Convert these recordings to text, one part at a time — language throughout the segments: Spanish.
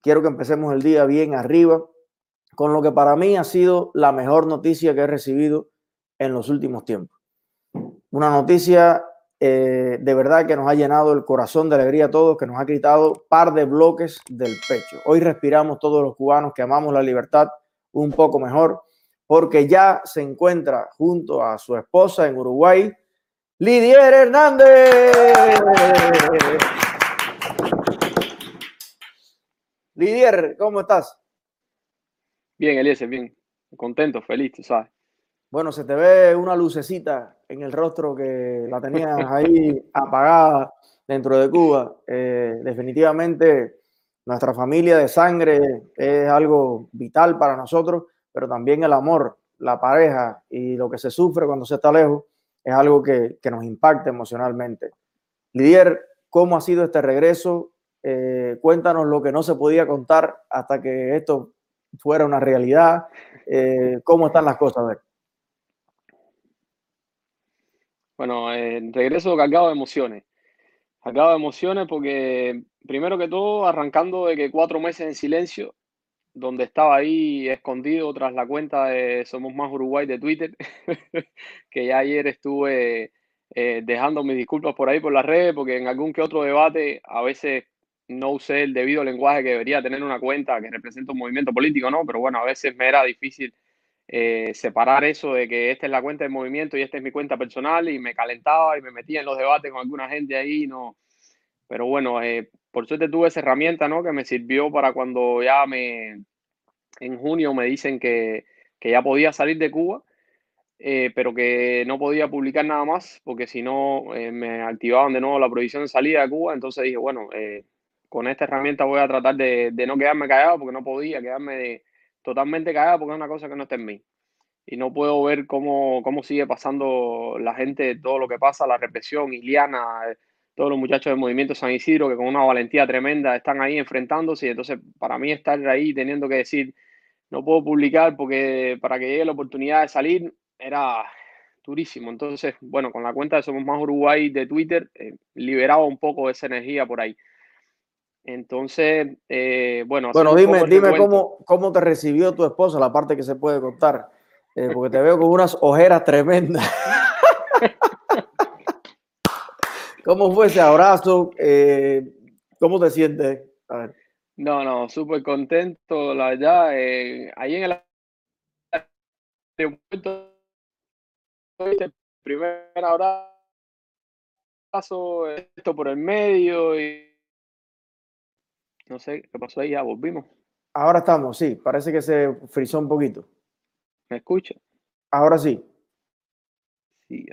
quiero que empecemos el día bien arriba, con lo que para mí ha sido la mejor noticia que he recibido en los últimos tiempos. Una noticia eh, de verdad que nos ha llenado el corazón de alegría a todos, que nos ha quitado par de bloques del pecho. Hoy respiramos todos los cubanos que amamos la libertad un poco mejor, porque ya se encuentra junto a su esposa en Uruguay, Lidier Hernández. Lidier, ¿cómo estás? Bien, Eliezer, bien. Contento, feliz, tú sabes. Bueno, se te ve una lucecita en el rostro que la tenías ahí apagada dentro de Cuba. Eh, definitivamente nuestra familia de sangre es algo vital para nosotros, pero también el amor, la pareja y lo que se sufre cuando se está lejos es algo que, nos impacta emocionalmente. Lidier, ¿cómo ha sido este regreso? Eh, cuéntanos lo que no se podía contar hasta que esto fuera una realidad. Eh, ¿Cómo están las cosas? A ver. Bueno, eh, regreso cargado de emociones. Cargado de emociones porque, primero que todo, arrancando de que cuatro meses en silencio, donde estaba ahí escondido tras la cuenta de Somos Más Uruguay de Twitter, que ya ayer estuve eh, dejando mis disculpas por ahí por las redes, porque en algún que otro debate a veces no usé el debido lenguaje que debería tener una cuenta que representa un movimiento político, ¿no? Pero bueno, a veces me era difícil eh, separar eso de que esta es la cuenta del movimiento y esta es mi cuenta personal y me calentaba y me metía en los debates con alguna gente ahí, no. Pero bueno, eh, por suerte tuve esa herramienta, ¿no? Que me sirvió para cuando ya me, en junio me dicen que, que ya podía salir de Cuba, eh, pero que no podía publicar nada más porque si no me activaban de nuevo la prohibición de salida de Cuba. Entonces dije, bueno, con esta herramienta voy a tratar de, no quedarme callado porque no podía quedarme totalmente cagada porque es una cosa que no está en mí. Y no puedo ver cómo, cómo sigue pasando la gente, todo lo que pasa, la represión, Iliana, eh, todos los muchachos del movimiento San Isidro que con una valentía tremenda están ahí enfrentándose. Y entonces, para mí, estar ahí teniendo que decir, no puedo publicar porque para que llegue la oportunidad de salir era durísimo. Entonces, bueno, con la cuenta de Somos Más Uruguay de Twitter, eh, liberaba un poco esa energía por ahí. Entonces, eh, bueno. Bueno, dime, dime cómo, cómo te recibió tu esposa, la parte que se puede contar, eh, porque te veo con unas ojeras tremendas. ¿Cómo fue ese abrazo? Eh, ¿Cómo te sientes? No, no, súper contento, la verdad. ahí en el aeropuerto, el primer abrazo, esto por el medio y no sé qué pasó ahí, ya volvimos. Ahora estamos, sí, parece que se frizó un poquito. ¿Me escucha? Ahora sí. Sí,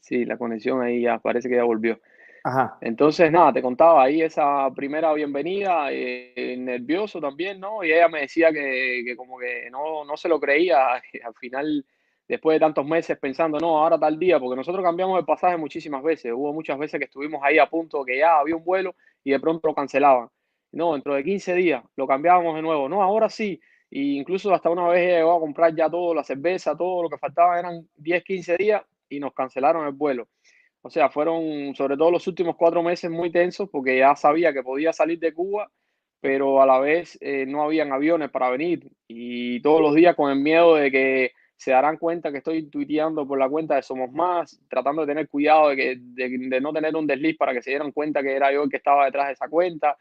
sí, la conexión ahí ya parece que ya volvió. Ajá. Entonces, nada, te contaba ahí esa primera bienvenida, eh, nervioso también, ¿no? Y ella me decía que, que como que no, no se lo creía. Al final después de tantos meses pensando, no, ahora tal día, porque nosotros cambiamos el pasaje muchísimas veces. Hubo muchas veces que estuvimos ahí a punto que ya había un vuelo y de pronto lo cancelaban. No, dentro de 15 días lo cambiábamos de nuevo. No, ahora sí. Y incluso hasta una vez llegó a comprar ya todo, la cerveza, todo lo que faltaba eran 10, 15 días y nos cancelaron el vuelo. O sea, fueron sobre todo los últimos cuatro meses muy tensos porque ya sabía que podía salir de Cuba, pero a la vez eh, no habían aviones para venir y todos los días con el miedo de que se darán cuenta que estoy tuiteando por la cuenta de Somos Más, tratando de tener cuidado de, que, de, no tener un desliz para que se dieran cuenta que era yo el que estaba detrás de esa cuenta.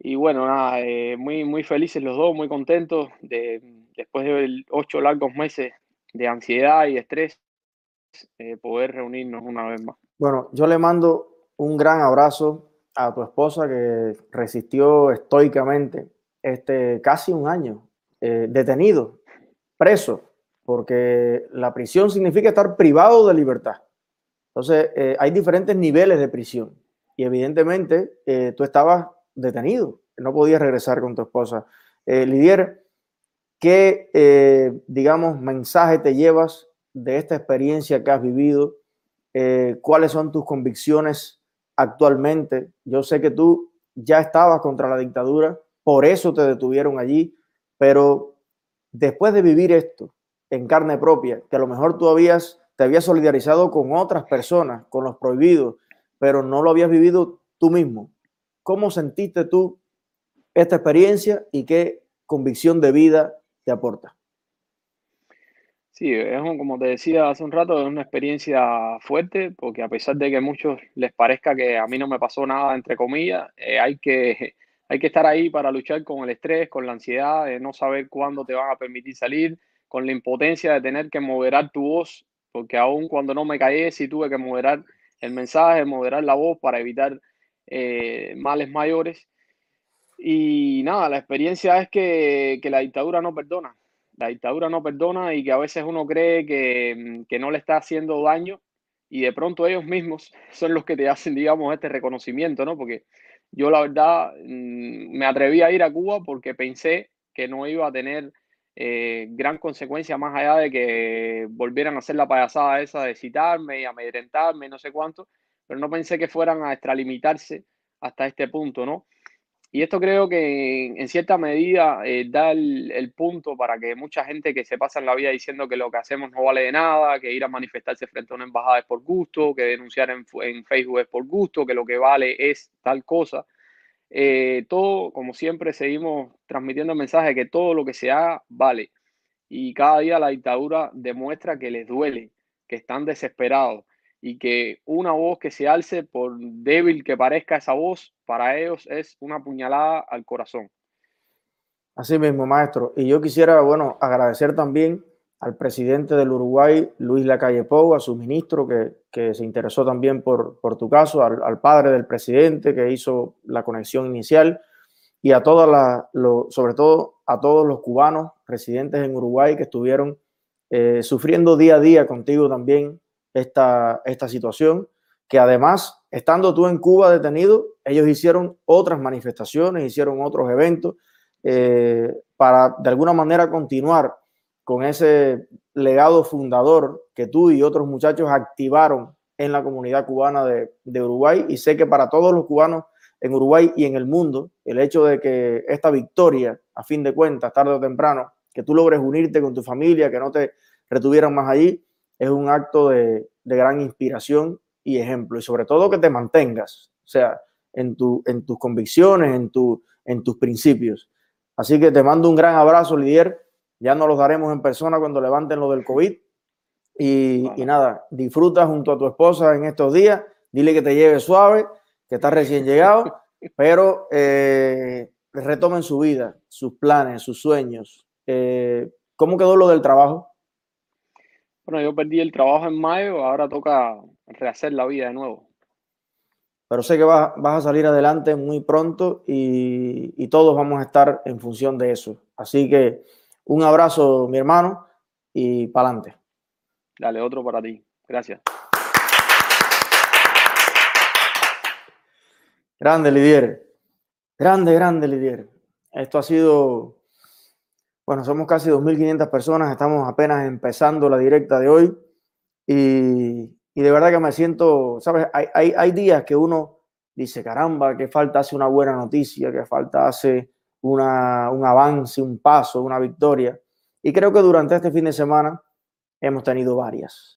Y bueno, nada, eh, muy, muy felices los dos, muy contentos de, después de ocho largos meses de ansiedad y estrés, eh, poder reunirnos una vez más. Bueno, yo le mando un gran abrazo a tu esposa que resistió estoicamente este casi un año eh, detenido, preso, porque la prisión significa estar privado de libertad. Entonces, eh, hay diferentes niveles de prisión y evidentemente eh, tú estabas detenido, no podías regresar con tu esposa. Eh, Lidier, ¿qué, eh, digamos, mensaje te llevas de esta experiencia que has vivido? ¿Cuáles son tus convicciones actualmente? Yo sé que tú ya estabas contra la dictadura, por eso te detuvieron allí, pero después de vivir esto, en carne propia, que a lo mejor tú habías, te habías solidarizado con otras personas, con los prohibidos, pero no lo habías vivido tú mismo. ¿Cómo sentiste tú esta experiencia y qué convicción de vida te aporta. Sí, es como te decía hace un rato, es una experiencia fuerte, porque a pesar de que a muchos les parezca que a mí no me pasó nada, entre comillas, eh, hay, que, hay que estar ahí para luchar con el estrés, con la ansiedad, de no saber cuándo te van a permitir salir, con la impotencia de tener que moderar tu voz, porque aún cuando no me caí, sí tuve que moderar el mensaje, moderar la voz para evitar eh, males mayores. Y nada, la experiencia es que, que la dictadura no perdona la dictadura no perdona y que a veces uno cree que, que, no le está haciendo daño y de pronto ellos mismos son los que te hacen, digamos, este reconocimiento, ¿no? Porque yo la verdad mm, me atreví a ir a Cuba porque pensé que no iba a tener eh, gran consecuencia más allá de que volvieran a hacer la payasada esa de citarme y amedrentarme no sé cuánto, pero no pensé que fueran a extralimitarse hasta este punto, ¿no? Y esto creo que en cierta medida eh, da el, punto para que mucha gente que se pasa en la vida diciendo que lo que hacemos no vale de nada, que ir a manifestarse frente a una embajada es por gusto, que denunciar en, Facebook es por gusto, que lo que vale es tal cosa. Eh, todo, como siempre, seguimos transmitiendo el mensaje de que todo lo que se haga vale. Y cada día la dictadura demuestra que les duele, que están desesperados, y que una voz que se alce, por débil que parezca esa voz, para ellos es una puñalada al corazón. Así mismo, maestro. Y yo quisiera, bueno, agradecer también al presidente del Uruguay, Luis Lacalle Pou, a su ministro que, que se interesó también por, por tu caso, al, padre del presidente que hizo la conexión inicial y a todas las, sobre todo a todos los cubanos residentes en Uruguay que estuvieron eh, sufriendo día a día contigo también esta, esta situación, que además, estando tú en Cuba detenido, ellos hicieron otras manifestaciones, hicieron otros eventos eh, para de alguna manera continuar con ese legado fundador que tú y otros muchachos activaron en la comunidad cubana de, de, Uruguay. Y sé que para todos los cubanos en Uruguay y en el mundo, el hecho de que esta victoria, a fin de cuentas, tarde o temprano, que tú logres unirte con tu familia, que no te retuvieran más allí, es un acto de, gran inspiración y ejemplo. Y sobre todo que te mantengas, o sea, en, tu, en tus convicciones, en, tu, en tus principios. Así que te mando un gran abrazo, Lidier. Ya nos los daremos en persona cuando levanten lo del COVID. Y, nada, disfruta junto a tu esposa en estos días. Dile que te lleve suave, que está recién llegado, pero eh, retomen su vida, sus planes, sus sueños. Eh, ¿Cómo quedó lo del trabajo? Bueno, yo perdí el trabajo en mayo, ahora toca rehacer la vida de nuevo. Pero sé que vas, a salir adelante muy pronto y, y todos vamos a estar en función de eso. Así que un abrazo, mi hermano, y para adelante. Dale, otro para ti. Gracias. Grande, Lidier. Grande, grande, Lidier. Esto ha sido bueno, somos casi 2.500 personas, estamos apenas empezando la directa de hoy y, de verdad que me siento, ¿sabes? Hay, hay, días que uno dice, caramba, que falta hace una buena noticia, que falta hace una, un avance, un paso, una victoria. Y creo que durante este fin de semana hemos tenido varias.